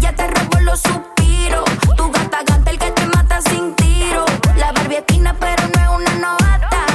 ya te robo los suspiros. Tu gata gata el que te mata sin tiro. La barbietina, pero no es una novata.